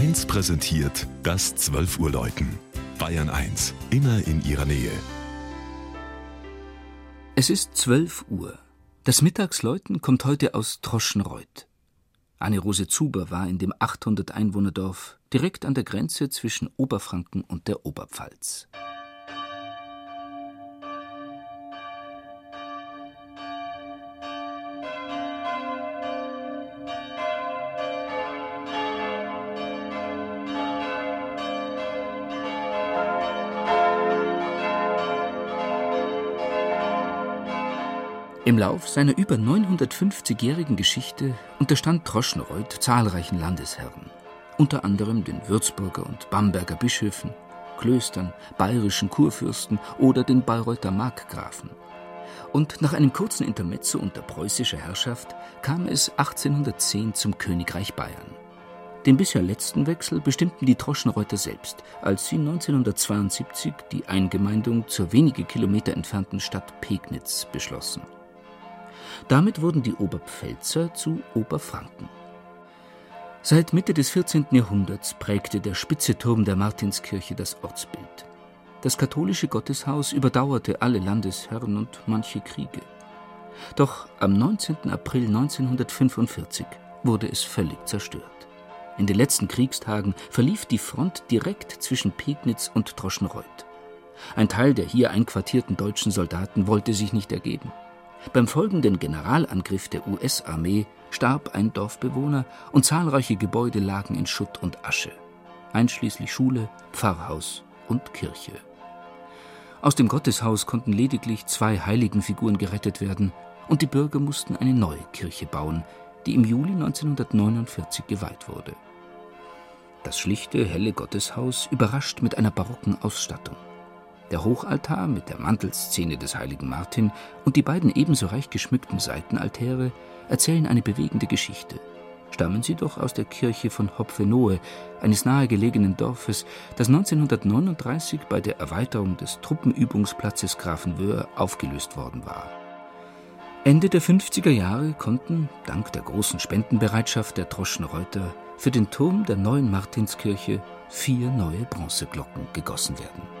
1 präsentiert das 12 Uhr Läuten. Bayern 1, immer in ihrer Nähe. Es ist 12 Uhr. Das Mittagsläuten kommt heute aus Troschenreuth. Anne-Rose Zuber war in dem 800 Einwohnerdorf direkt an der Grenze zwischen Oberfranken und der Oberpfalz. Im Lauf seiner über 950-jährigen Geschichte unterstand Troschenreuth zahlreichen Landesherren, unter anderem den Würzburger und Bamberger Bischöfen, Klöstern, bayerischen Kurfürsten oder den Bayreuther Markgrafen. Und nach einem kurzen Intermezzo unter preußischer Herrschaft kam es 1810 zum Königreich Bayern. Den bisher letzten Wechsel bestimmten die Troschenreuther selbst, als sie 1972 die Eingemeindung zur wenige Kilometer entfernten Stadt Pegnitz beschlossen. Damit wurden die Oberpfälzer zu Oberfranken. Seit Mitte des 14. Jahrhunderts prägte der spitze Turm der Martinskirche das Ortsbild. Das katholische Gotteshaus überdauerte alle Landesherren und manche Kriege. Doch am 19. April 1945 wurde es völlig zerstört. In den letzten Kriegstagen verlief die Front direkt zwischen Pegnitz und Troschenreuth. Ein Teil der hier einquartierten deutschen Soldaten wollte sich nicht ergeben. Beim folgenden Generalangriff der US-Armee starb ein Dorfbewohner und zahlreiche Gebäude lagen in Schutt und Asche, einschließlich Schule, Pfarrhaus und Kirche. Aus dem Gotteshaus konnten lediglich zwei Heiligenfiguren gerettet werden und die Bürger mussten eine neue Kirche bauen, die im Juli 1949 geweiht wurde. Das schlichte, helle Gotteshaus überrascht mit einer barocken Ausstattung. Der Hochaltar mit der Mantelszene des heiligen Martin und die beiden ebenso reich geschmückten Seitenaltäre erzählen eine bewegende Geschichte. Stammen sie doch aus der Kirche von Hopfenohe, eines nahegelegenen Dorfes, das 1939 bei der Erweiterung des Truppenübungsplatzes Grafenwöhr aufgelöst worden war. Ende der 50er Jahre konnten, dank der großen Spendenbereitschaft der Troschenreuter, für den Turm der neuen Martinskirche vier neue Bronzeglocken gegossen werden.